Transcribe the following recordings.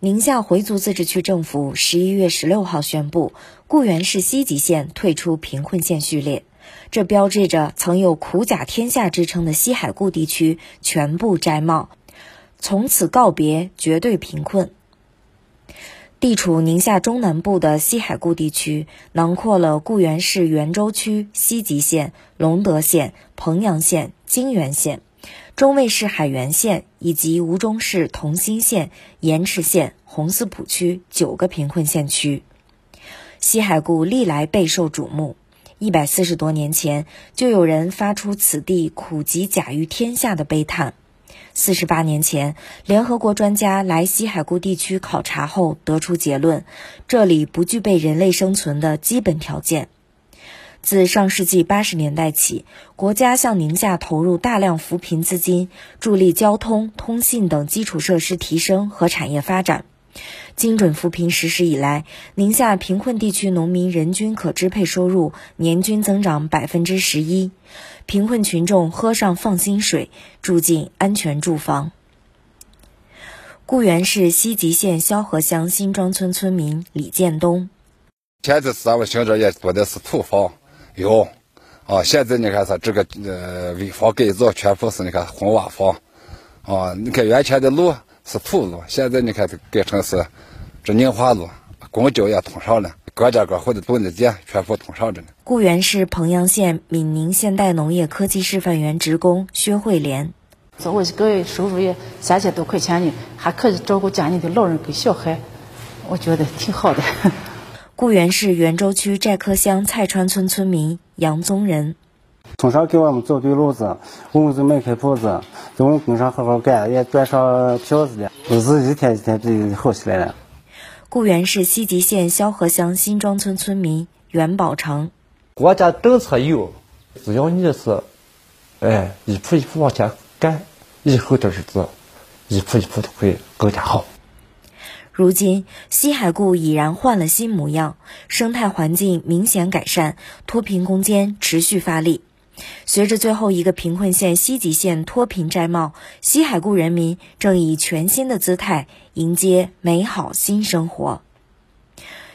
宁夏回族自治区政府十一月十六号宣布，固原市西吉县退出贫困县序列，这标志着曾有“苦甲天下”之称的西海固地区全部摘帽，从此告别绝对贫困。地处宁夏中南部的西海固地区，囊括了固原市元州区、西吉县、隆德县、彭阳县、泾源县。中卫市海原县以及吴中市同心县、盐池县、红寺堡区九个贫困县区，西海固历来备受瞩目。一百四十多年前，就有人发出此地苦极甲于天下的悲叹。四十八年前，联合国专家来西海固地区考察后，得出结论：这里不具备人类生存的基本条件。自上世纪八十年代起，国家向宁夏投入大量扶贫资金，助力交通、通信等基础设施提升和产业发展。精准扶贫实施以来，宁夏贫困地区农民人均可支配收入年均增长百分之十一，贫困群众喝上放心水，住进安全住房。固原市西吉县萧河乡新庄村村民李建东：现在咱们乡这也住的是土房。有，啊，现在你看是这个呃危房改造，全部是你看红瓦房，啊，你看原先的路是土路，现在你看改成是这硬化路，公交也通上了，各家各户的蹲的店全部通上着呢。固原市彭阳县闽宁现代农业科技示范园职工薛慧莲，我一个月收入也三千多块钱呢，还可以照顾家里的老人跟小孩，我觉得挺好的。固原市原州区寨科乡蔡川村村民杨宗仁，从小给我们走对路子，我们就没开铺子，在工厂好好干，也赚上票子了，日子一天一天比好起来了。固原市西吉县萧河乡新庄村村民袁宝成，国家政策有，只要你是，哎，一步一步往前干，以后的日子，一步一步都会更加好。如今，西海固已然换了新模样，生态环境明显改善，脱贫攻坚持续发力。随着最后一个贫困县西吉县脱贫摘帽，西海固人民正以全新的姿态迎接美好新生活。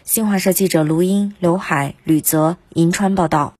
新华社记者卢英、刘海、吕泽、银川报道。